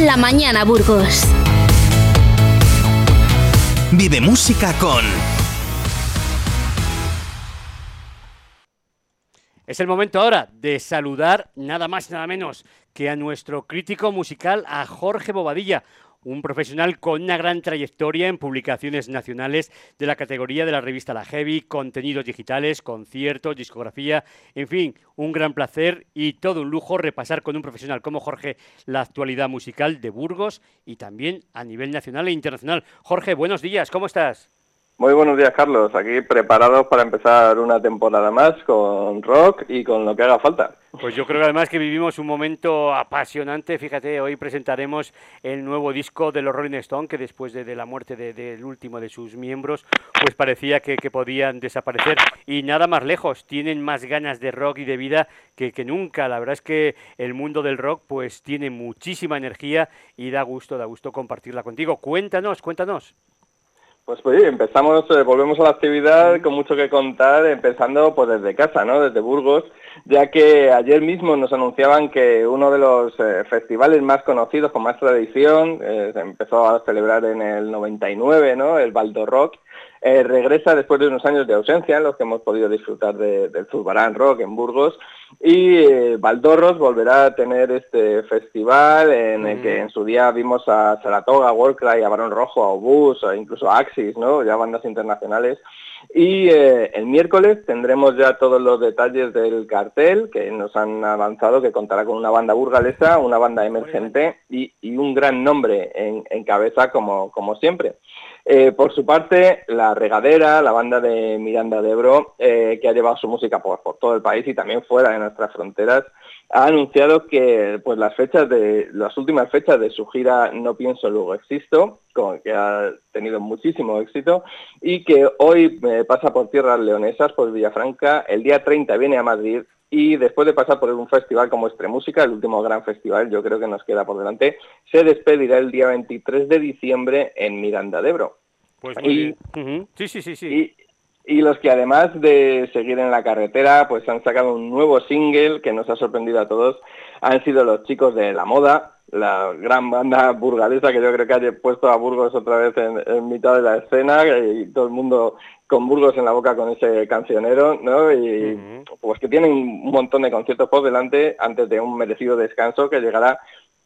en la mañana Burgos. Vive música con Es el momento ahora de saludar nada más y nada menos que a nuestro crítico musical, a Jorge Bobadilla, un profesional con una gran trayectoria en publicaciones nacionales de la categoría de la revista La Heavy, contenidos digitales, conciertos, discografía, en fin, un gran placer y todo un lujo repasar con un profesional como Jorge la actualidad musical de Burgos y también a nivel nacional e internacional. Jorge, buenos días, ¿cómo estás? Muy buenos días, Carlos. Aquí preparados para empezar una temporada más con rock y con lo que haga falta. Pues yo creo que además que vivimos un momento apasionante. Fíjate, hoy presentaremos el nuevo disco de los Rolling Stones, que después de, la muerte del último de sus miembros, pues parecía que, podían desaparecer. Y nada más lejos, tienen más ganas de rock y de vida que, que nunca. La verdad es que el mundo del rock pues tiene muchísima energía y da gusto, da gusto compartirla contigo. Cuéntanos, cuéntanos. Pues, pues empezamos, eh, volvemos a la actividad con mucho que contar, empezando pues desde casa, ¿no? Desde Burgos, ya que ayer mismo nos anunciaban que uno de los eh, festivales más conocidos con más tradición, eh, se empezó a celebrar en el 99, ¿no? El Baldo Rock, eh, regresa después de unos años de ausencia en los que hemos podido disfrutar del Zurbarán Rock en Burgos y eh, Valdorros volverá a tener este festival en el que en su día vimos a Saratoga, Warcry, a Barón Rojo, a Obús, incluso a Axis, ¿no? ya bandas internacionales. Y eh, el miércoles tendremos ya todos los detalles del cartel que nos han avanzado, que contará con una banda burgalesa, una banda emergente y, un gran nombre en, cabeza como, como siempre. Eh, por su parte, La Regadera, la banda de Miranda de Ebro, eh, que ha llevado su música por, todo el país y también fuera de nuestras fronteras, ha anunciado que pues, las, fechas de, las últimas fechas de su gira No Pienso Luego Existo, que ha tenido muchísimo éxito, y que hoy eh, pasa por tierras leonesas, por Villafranca, el día 30 viene a Madrid y después de pasar por un festival como Música, el último gran festival, yo creo que nos queda por delante, se despedirá el día 23 de diciembre en Miranda de Ebro. Pues y, Sí, sí, sí, sí. Y, los que además de seguir en la carretera, pues han sacado un nuevo single que nos ha sorprendido a todos, han sido los chicos de La Moda, la gran banda burgalesa que yo creo que ha puesto a Burgos otra vez en, mitad de la escena y todo el mundo con Burgos en la boca con ese cancionero, ¿no? Y pues que tienen un montón de conciertos por delante antes de un merecido descanso que llegará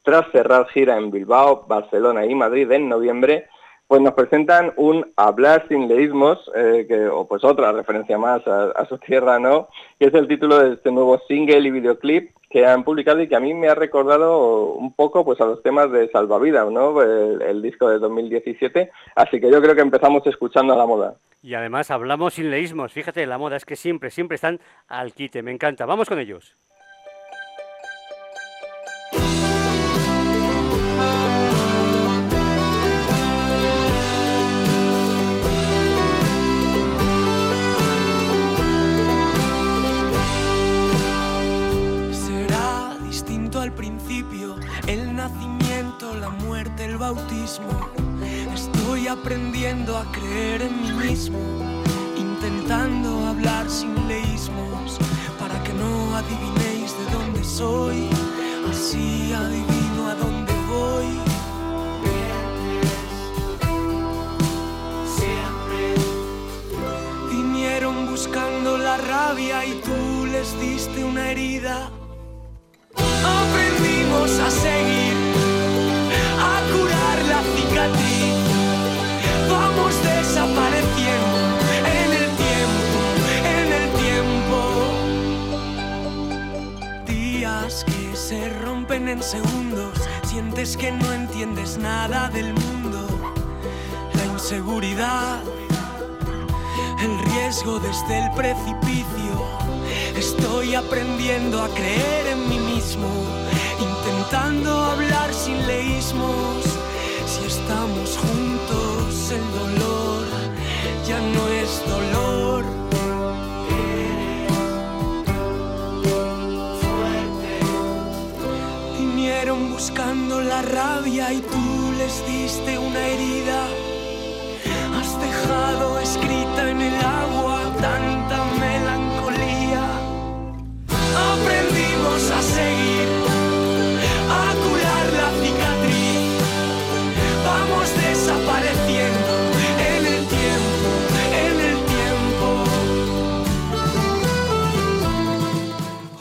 tras cerrar gira en Bilbao, Barcelona y Madrid en noviembre pues nos presentan un Hablar sin leísmos, eh, que, o pues otra referencia más a, su tierra, ¿no? Que es el título de este nuevo single y videoclip que han publicado y que a mí me ha recordado un poco pues a los temas de Salvavidas, ¿no? El, disco de 2017. Así que yo creo que empezamos escuchando a la moda. Y además hablamos sin leísmos. Fíjate, la moda es que siempre, siempre están al quite. Me encanta. Vamos con ellos. Estoy aprendiendo a creer en mí mismo, intentando hablar sin leísmos, para que no adivinéis de dónde soy, así adivino a dónde voy. Vinieron buscando la rabia y tú les diste una herida. Aprendimos a seguir en segundos, sientes que no entiendes nada del mundo, la inseguridad, el riesgo desde el precipicio. Estoy aprendiendo a creer en mí mismo, intentando hablar sin leísmos si estamos juntos, el dolor ya no es dolor. Buscando la rabia y tú les diste una herida. Has dejado escrita en el agua tanta melancolía. Aprendimos a seguir,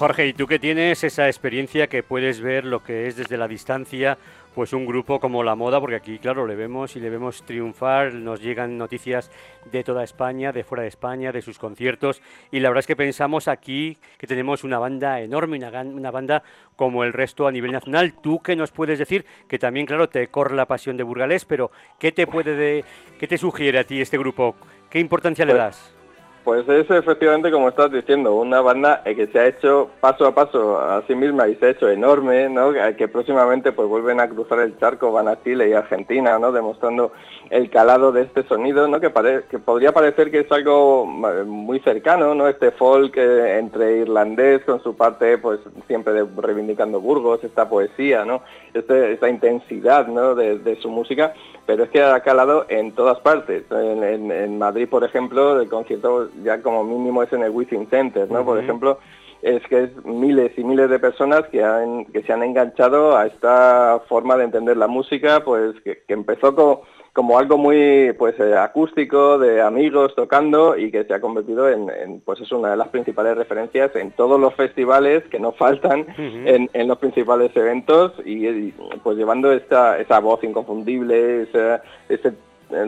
Jorge, ¿y tú que tienes esa experiencia que puedes ver lo que es desde la distancia, pues un grupo como La Moda, porque aquí, claro, le vemos y le vemos triunfar, nos llegan noticias de toda España, de fuera de España, de sus conciertos, y la verdad es que pensamos aquí que tenemos una banda enorme, una, una banda como el resto a nivel nacional. ¿Tú qué nos puedes decir? Que también, claro, te corre la pasión de Burgalés, pero ¿qué te puede de, qué te sugiere a ti este grupo? ¿Qué importancia le pues das? Pues es efectivamente como estás diciendo, una banda eh, que se ha hecho paso a paso a sí misma y se ha hecho enorme, ¿no? que próximamente pues vuelven a cruzar el charco, van a Chile y Argentina, ¿no? demostrando el calado de este sonido, ¿no? que, que podría parecer que es algo muy cercano, ¿no? este folk eh, entre irlandés con su parte pues siempre reivindicando Burgos, esta poesía, ¿no? Este, esta intensidad ¿no? de su música pero es que ha calado en todas partes. En, Madrid, por ejemplo, el concierto ya como mínimo es en el Within Center, ¿no? Por ejemplo, es que es miles y miles de personas que, han, que se han enganchado a esta forma de entender la música, pues que empezó con como algo muy pues eh, acústico de amigos tocando y que se ha convertido en, pues es una de las principales referencias en todos los festivales que no faltan en, los principales eventos y, pues llevando esta esa voz inconfundible ese, ese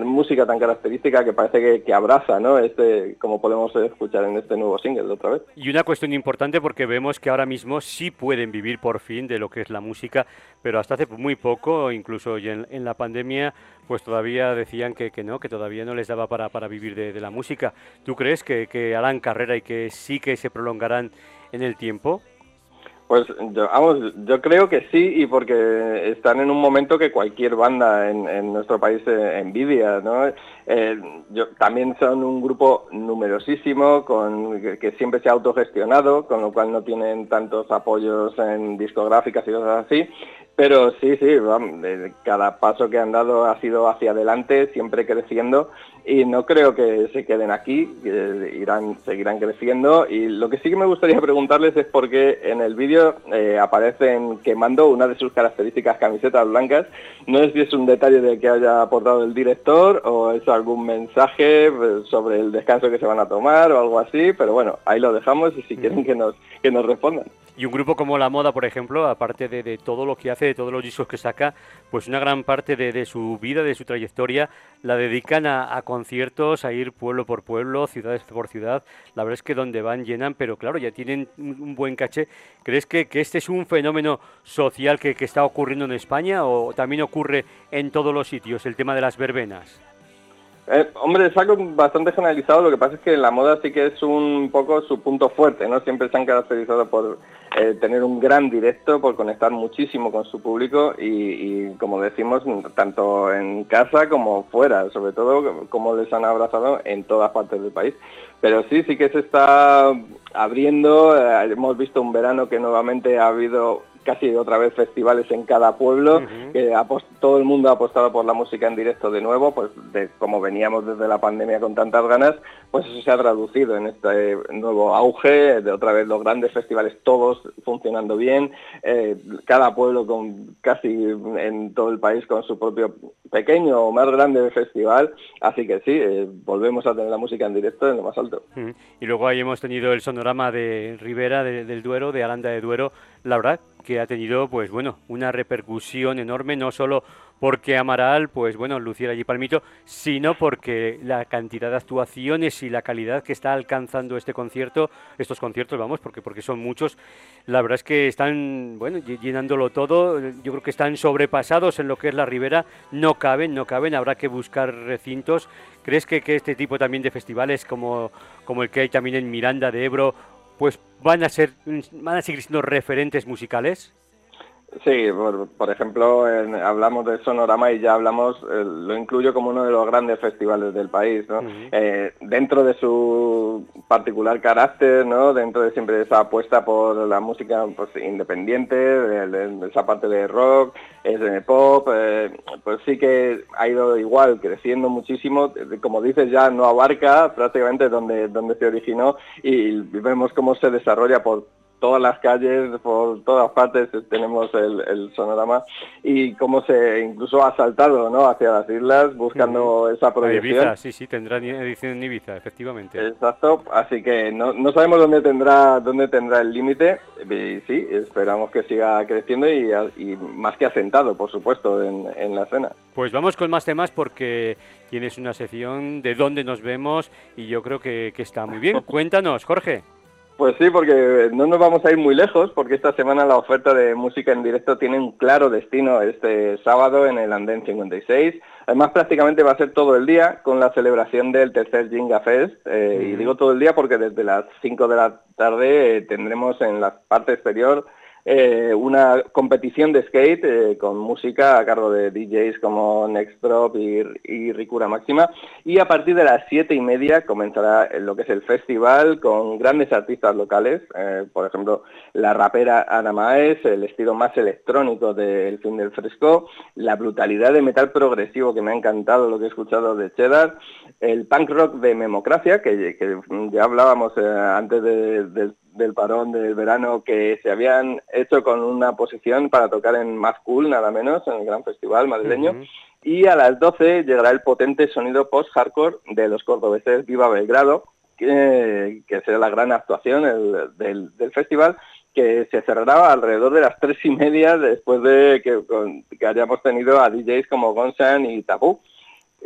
música tan característica que parece que, abraza, ¿no? Este, como podemos escuchar en este nuevo single otra vez. Y una cuestión importante porque vemos que ahora mismo sí pueden vivir por fin de lo que es la música, pero hasta hace muy poco, incluso en, en la pandemia, pues todavía decían que, que, no, que todavía no les daba para, para vivir de, de la música. ¿Tú crees que, que harán carrera y que sí que se prolongarán en el tiempo? Pues yo, vamos, yo creo que sí y porque están en un momento que cualquier banda en, nuestro país eh, envidia, ¿no? Eh, yo, también son un grupo numerosísimo con, que, siempre se ha autogestionado, con lo cual no tienen tantos apoyos en discográficas y cosas así, pero sí, sí, cada paso que han dado ha sido hacia adelante, siempre creciendo y no creo que se queden aquí, irán, seguirán creciendo. Y lo que sí que me gustaría preguntarles es por qué en el vídeo eh, aparecen quemando una de sus características camisetas blancas. No sé si es un detalle de que haya aportado el director o es algún mensaje pues, sobre el descanso que se van a tomar o algo así, pero bueno, ahí lo dejamos y si quieren que nos, que nos respondan. Y un grupo como La Moda, por ejemplo, aparte de, todo lo que hace, de todos los discos que saca, pues una gran parte de, su vida, de su trayectoria, la dedican a, conciertos, a ir pueblo por pueblo, ciudades por ciudad. La verdad es que donde van llenan, pero claro, ya tienen un, buen caché. ¿Crees que, este es un fenómeno social que, que está ocurriendo en España o también ocurre en todos los sitios, el tema de las verbenas? Eh, hombre, es algo bastante generalizado, lo que pasa es que la moda sí que es un poco su punto fuerte, ¿no? Siempre se han caracterizado por eh, tener un gran directo, por conectar muchísimo con su público y, como decimos, tanto en casa como fuera, sobre todo como les han abrazado en todas partes del país. Pero sí, sí que se está abriendo, eh, hemos visto un verano que nuevamente ha habido casi otra vez festivales en cada pueblo, que todo el mundo ha apostado por la música en directo de nuevo, pues de, como veníamos desde la pandemia con tantas ganas, pues eso se ha traducido en este nuevo auge, de otra vez los grandes festivales todos funcionando bien, eh, cada pueblo con casi en todo el país con su propio pequeño o más grande festival, así que sí, eh, volvemos a tener la música en directo en lo más alto. Y luego ahí hemos tenido el sonorama de Rivera, del Duero, de Aranda de Duero, la verdad que ha tenido, pues bueno, una repercusión enorme, no solo porque Amaral, pues bueno, luciera allí palmito, sino porque la cantidad de actuaciones y la calidad que está alcanzando este concierto, estos conciertos, vamos, porque, porque son muchos, la verdad es que están, bueno, llenándolo todo, yo creo que están sobrepasados en lo que es la ribera, no caben, no caben, habrá que buscar recintos. ¿Crees que, que este tipo también de festivales como, como el que hay también en Miranda de Ebro pues van a ser van a seguir siendo referentes musicales. Sí, por, ejemplo, hablamos de Sonorama y ya hablamos, eh, lo incluyo como uno de los grandes festivales del país, ¿no? Eh, dentro de su particular carácter, ¿no? Dentro de siempre esa apuesta por la música pues, independiente, de, esa parte de rock, es de pop, eh, pues sí que ha ido igual, creciendo muchísimo, como dices ya no abarca prácticamente donde, donde se originó y vemos cómo se desarrolla por todas las calles, por todas partes tenemos el, sonorama y cómo se incluso ha saltado ¿no? hacia las islas buscando esa proyección. Ibiza, sí, sí, tendrá edición en Ibiza, efectivamente. Exacto, así que no, no sabemos dónde tendrá dónde tendrá el límite y sí, esperamos que siga creciendo y, y más que asentado, por supuesto, en, en la escena. Pues vamos con más temas porque tienes una sección de dónde nos vemos y yo creo que, que está muy bien. Cuéntanos, Jorge. Pues sí, porque no nos vamos a ir muy lejos, porque esta semana la oferta de música en directo tiene un claro destino este sábado en el Andén 56. Además, prácticamente va a ser todo el día con la celebración del tercer Jinga Fest. Eh, y digo todo el día porque desde las 5 de la tarde eh, tendremos en la parte exterior eh, una competición de skate eh, con música a cargo de DJs como Next Drop y, y, Ricura Máxima. Y a partir de las siete y media comenzará lo que es el festival con grandes artistas locales, eh, por ejemplo, la rapera Ana Maes, el estilo más electrónico del fin del fresco, la brutalidad de metal progresivo que me ha encantado lo que he escuchado de Cheddar, el punk rock de Memocracia, que, ya hablábamos antes de, del parón del verano que se habían hecho con una posición para tocar en Más Cool, nada menos, en el gran festival madrileño. Y a las 12 llegará el potente sonido post-hardcore de los cordobeses Viva Belgrado, que, será la gran actuación del, festival, que se cerrará alrededor de las tres y media después de que, que hayamos tenido a DJs como Gonsan y Tabú.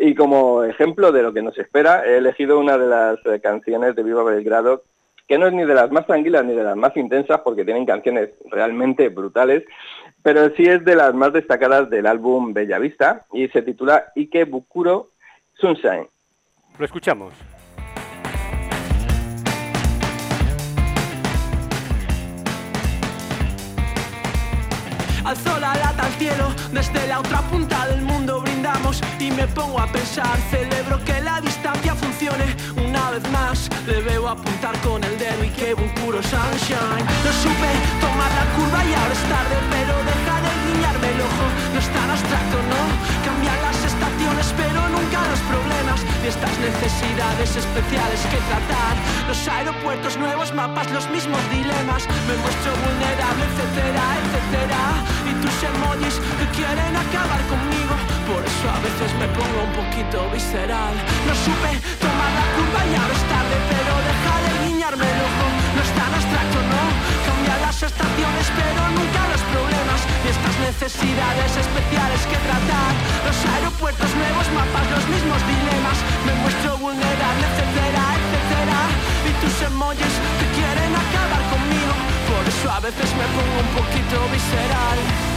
Y como ejemplo de lo que nos espera, he elegido una de las canciones de Viva Belgrado que no es ni de las más tranquilas ni de las más intensas porque tienen canciones realmente brutales, pero sí es de las más destacadas del álbum Bellavista y se titula Ike Bukuro Sunshine. Lo escuchamos. Alzo la lata al cielo, desde la otra punta del mundo brindamos y me pongo a pensar, celebro que la distancia funcione una vez más. Le veo apuntar con el dedo y que un puro sunshine. No supe tomar la curva y ahora es tarde, pero deja de guiñarme el ojo. No es tan abstracto, no. Cambian las pero nunca los problemas y estas necesidades especiales que tratar. Los aeropuertos, nuevos mapas, los mismos dilemas. Me muestro vulnerable, etcétera, etcétera y tus emojis que quieren acabar conmigo. Por eso a veces me pongo un poquito visceral. No supe tomar la curva y ahora es tarde, a veces me pongo un poquito visceral.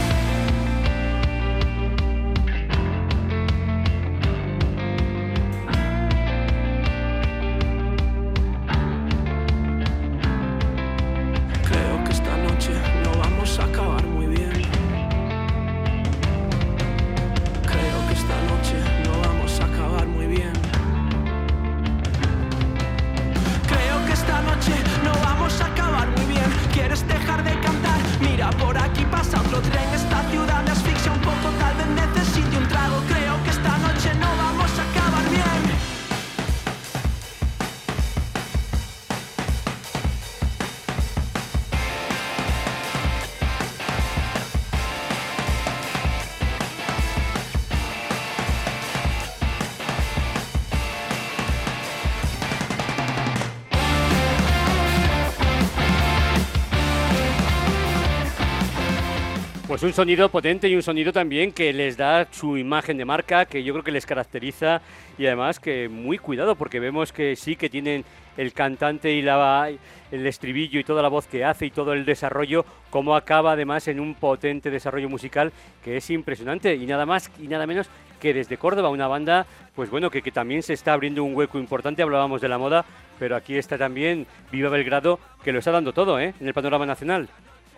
Un sonido potente y un sonido también que les da su imagen de marca, que yo creo que les caracteriza y además que muy cuidado porque vemos que sí que tienen el cantante y la, el estribillo y toda la voz que hace y todo el desarrollo, como acaba además en un potente desarrollo musical que es impresionante y nada más y nada menos que desde Córdoba, una banda, pues bueno, que, que también se está abriendo un hueco importante, hablábamos de la moda, pero aquí está también Viva Belgrado, que lo está dando todo ¿eh? en el panorama nacional.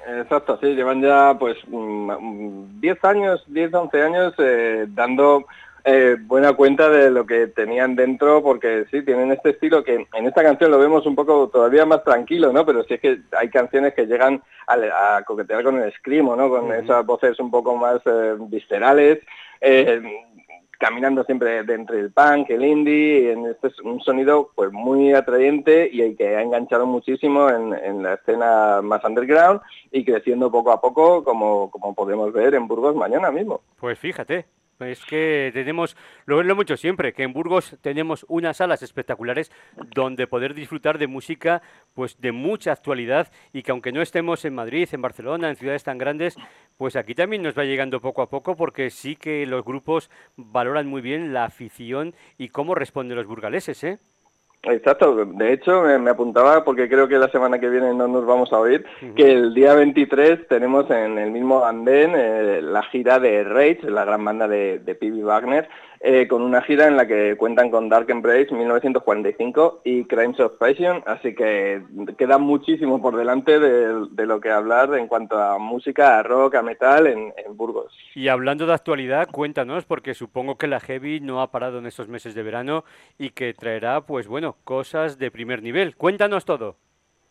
Exacto, sí, llevan ya pues 10 mm, años, 10, 11 años eh, dando eh, buena cuenta de lo que tenían dentro, porque sí, tienen este estilo que en esta canción lo vemos un poco todavía más tranquilo, ¿no? Pero sí es que hay canciones que llegan a, coquetear con el screamo, ¿no? Con esas voces un poco más eh, viscerales caminando siempre entre el punk, el indie, en este es un sonido pues muy atrayente y que ha enganchado muchísimo en, la escena más underground y creciendo poco a poco como, como podemos ver en Burgos mañana mismo. Pues fíjate, es que tenemos, lo, lo mucho siempre, que en Burgos tenemos unas salas espectaculares donde poder disfrutar de música pues de mucha actualidad y que aunque no estemos en Madrid, en Barcelona, en ciudades tan grandes, pues aquí también nos va llegando poco a poco porque sí que los grupos valoran muy bien la afición y cómo responden los burgaleses, ¿eh? Exacto, de hecho me, apuntaba porque creo que la semana que viene no nos vamos a oír, que el día 23 tenemos en el mismo andén eh, la gira de Rage, la gran banda de, de P.B. Wagner, eh, con una gira en la que cuentan con Dark Embrace 1945 y Crimes of Passion, así que queda muchísimo por delante de, lo que hablar en cuanto a música, a rock, a metal en, en, Burgos. Y hablando de actualidad, cuéntanos, porque supongo que la Heavy no ha parado en estos meses de verano y que traerá, pues bueno, cosas de primer nivel. Cuéntanos todo.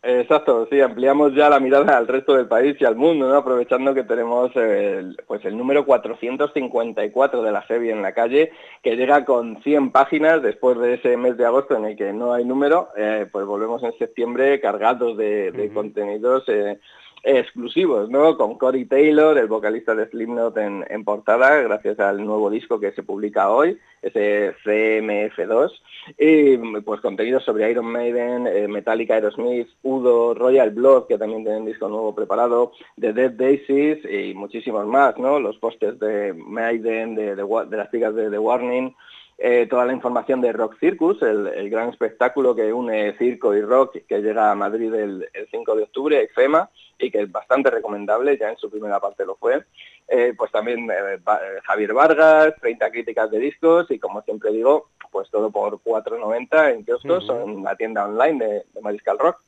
Exacto, sí, ampliamos ya la mirada al resto del país y al mundo, ¿no? aprovechando que tenemos el, pues el número 454 de la Heavy en la calle, que llega con 100 páginas después de ese mes de agosto en el que no hay número, eh, pues volvemos en septiembre cargados de, contenidos eh, exclusivos, ¿no? Con Cory Taylor, el vocalista de Slipknot en, en portada, gracias al nuevo disco que se publica hoy, ese CMF2, y pues contenidos sobre Iron Maiden, eh, Metallica, Aerosmith, Udo, Royal Blood, que también tienen disco nuevo preparado, The Dead Daisies y muchísimos más, ¿no? Los postes de Maiden, de, de las chicas de The Warning, eh, toda la información de Rock Circus, el, gran espectáculo que une circo y rock que llega a Madrid el, 5 de octubre, EFEMA, y que es bastante recomendable, ya en su primera parte lo fue. Eh, pues también eh, Javier Vargas, 30 críticas de discos y como siempre digo, pues todo por 4.90 en kioscos o en la tienda online de, de Mariscal Rock.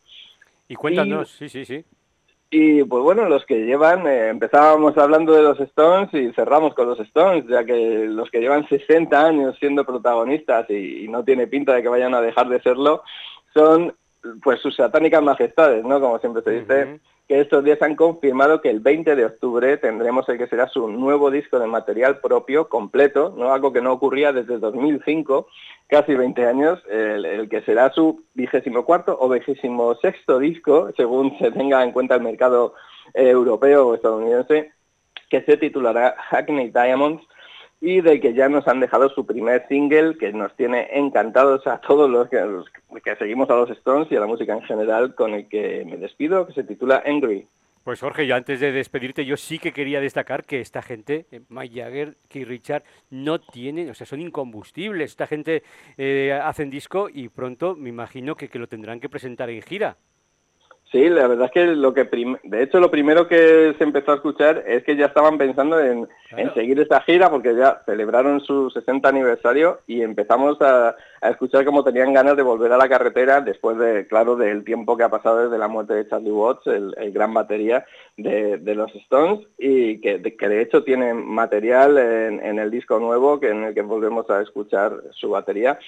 Y cuéntanos, sí, sí, sí. Y pues bueno, los que llevan, eh, empezábamos hablando de los Stones y cerramos con los Stones, ya que los que llevan 60 años siendo protagonistas y, no tiene pinta de que vayan a dejar de serlo, son pues sus satánicas majestades, ¿no? Como siempre se dice que estos días han confirmado que el 20 de octubre tendremos el que será su nuevo disco de material propio, completo, ¿no? algo que no ocurría desde 2005, casi 20 años, el, que será su vigésimo cuarto o vigésimo sexto disco, según se tenga en cuenta el mercado eh, europeo o estadounidense, que se titulará Hackney Diamonds, y de que ya nos han dejado su primer single que nos tiene encantados a todos los que, que, seguimos a los Stones y a la música en general con el que me despido, que se titula Angry. Pues Jorge, yo antes de despedirte, yo sí que quería destacar que esta gente, eh, Mike Jagger, Keith Richard, no tienen, o sea, son incombustibles. Esta gente eh, hacen disco y pronto me imagino que, que lo tendrán que presentar en gira. Sí, la verdad es que lo que de hecho lo primero que se empezó a escuchar es que ya estaban pensando en, seguir esta gira porque ya celebraron su 60 aniversario y empezamos a, escuchar cómo tenían ganas de volver a la carretera después de, claro, del tiempo que ha pasado desde la muerte de Charlie Watts, el, gran batería de, los Stones y que de, que de hecho tienen material en, el disco nuevo que en el que volvemos a escuchar su batería.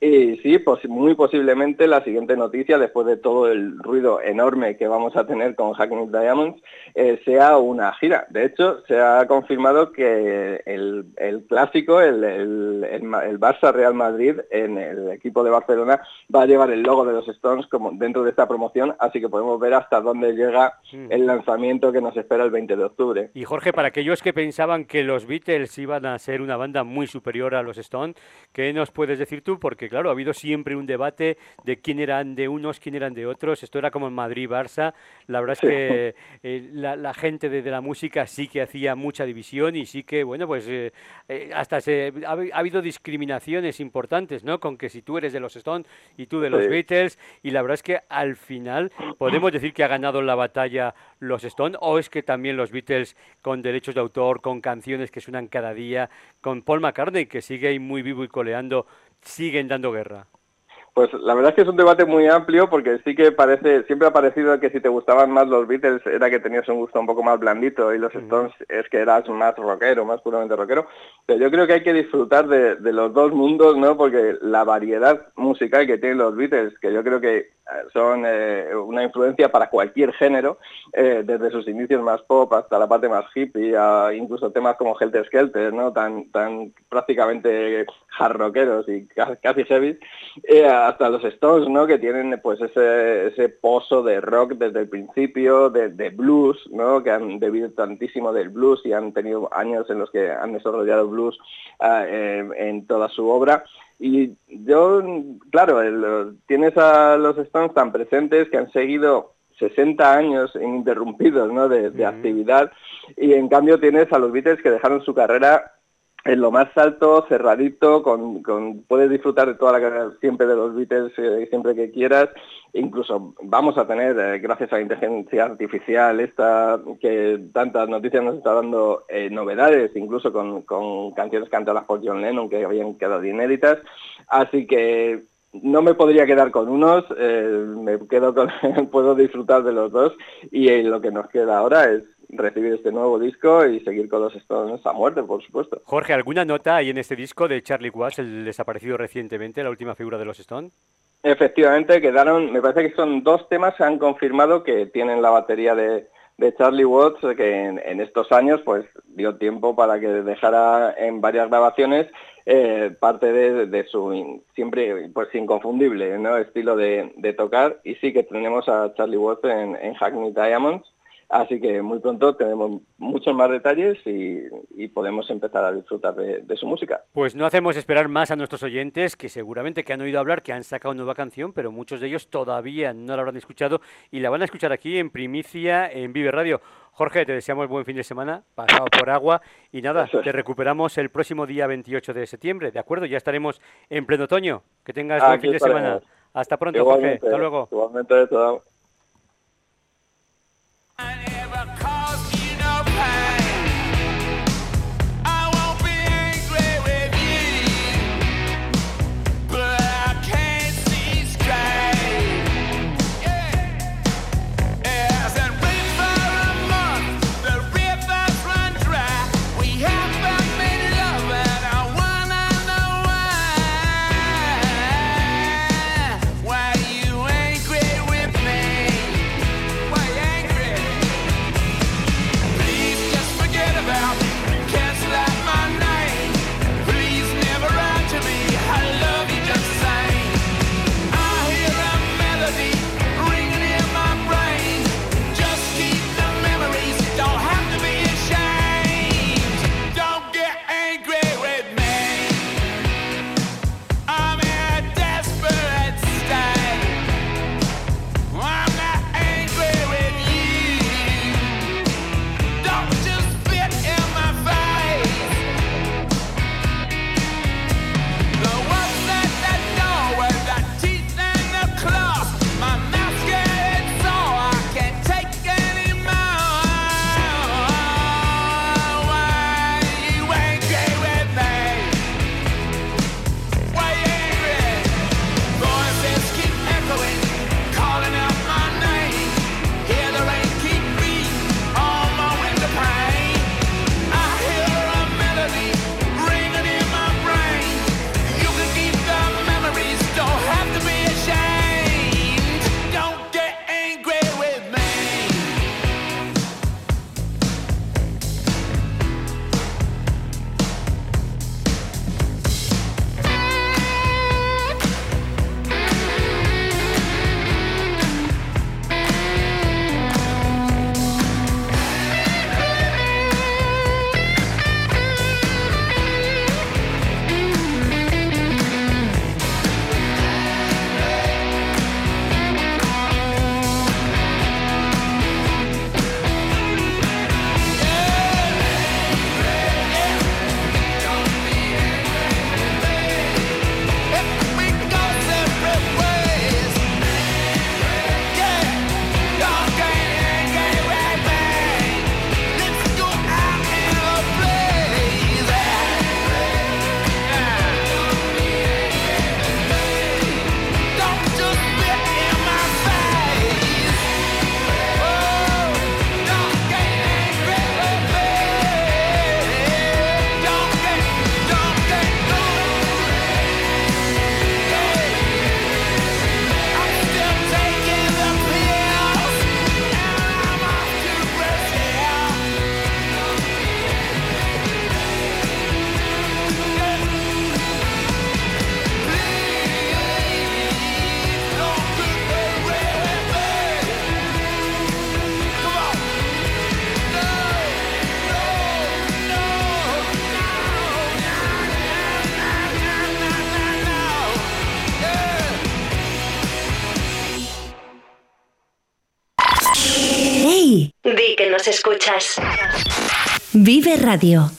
Y sí, muy posiblemente la siguiente noticia después de todo el ruido enorme que vamos a tener con Hacking Diamonds eh, sea una gira. De hecho, se ha confirmado que el, clásico, el, el, Barça Real Madrid, en el equipo de Barcelona, va a llevar el logo de los Stones como dentro de esta promoción, así que podemos ver hasta dónde llega el lanzamiento que nos espera el 20 de octubre. Y Jorge, para aquellos que pensaban que los Beatles iban a ser una banda muy superior a los Stones, ¿qué nos puedes decir tú? Porque claro, ha habido siempre un debate de quién eran de unos, quién eran de otros. Esto era como en Madrid Barça, la verdad es que eh, la, gente de, la música sí que hacía mucha división y sí que, bueno, pues eh, eh, hasta se, ha, habido discriminaciones importantes, ¿no? Con que si tú eres de los Stones y tú de los Beatles, y la verdad es que al final podemos decir que ha ganado la batalla los Stones, o es que también los Beatles con derechos de autor, con canciones que suenan cada día, con Paul McCartney que sigue ahí muy vivo y coleando, siguen dando guerra. Pues la verdad es que es un debate muy amplio porque sí que parece, siempre ha parecido que si te gustaban más los Beatles era que tenías un gusto un poco más blandito y los Stones es que eras más rockero, más puramente rockero. Pero yo creo que hay que disfrutar de, los dos mundos, ¿no? Porque la variedad musical que tienen los Beatles, que yo creo que son eh, una influencia para cualquier género, eh, desde sus inicios más pop hasta la parte más hippie, a incluso temas como Helter Skelter, ¿no? tan, tan prácticamente hard rockeros y casi heavy, hasta los Stones, ¿no? que tienen pues ese, ese pozo de rock desde el principio, de, blues, ¿no? que han debido tantísimo del blues y han tenido años en los que han desarrollado blues en toda su obra. Y yo, claro, tienes a los Stones tan presentes que han seguido 60 años ininterrumpidos ¿no? de, actividad y en cambio tienes a los Beatles que dejaron su carrera en lo más alto, cerradito, con, puedes disfrutar de toda la carrera siempre de los Beatles, eh, siempre que quieras. Incluso vamos a tener, eh, gracias a la inteligencia artificial, esta que tantas noticias nos está dando eh, novedades, incluso con, con, canciones cantadas por John Lennon que habían quedado inéditas. Así que no me podría quedar con unos, me quedo con, puedo disfrutar de los dos y lo que nos queda ahora es recibir este nuevo disco y seguir con los Stones a muerte, por supuesto. Jorge, ¿alguna nota hay en este disco de Charlie Watts, el desaparecido recientemente, la última figura de los Stones? Efectivamente, quedaron, me parece que son dos temas, se han confirmado que tienen la batería de, Charlie Watts, que en, estos años pues dio tiempo para que dejara en varias grabaciones eh, parte de, su siempre pues inconfundible ¿no? estilo de, tocar y sí que tenemos a Charlie Watts en, en Hackney Diamonds Así que muy pronto tenemos muchos más detalles y, podemos empezar a disfrutar de, su música. Pues no hacemos esperar más a nuestros oyentes, que seguramente que han oído hablar, que han sacado una nueva canción, pero muchos de ellos todavía no la habrán escuchado y la van a escuchar aquí en primicia en Vive Radio. Jorge, te deseamos buen fin de semana, pasado por agua y nada, te recuperamos el próximo día 28 de septiembre, ¿de acuerdo? Ya estaremos en pleno otoño. Que tengas buen fin de semana. Hasta pronto, Jorge. Hasta luego. Igualmente, escuchas. Vive Radio.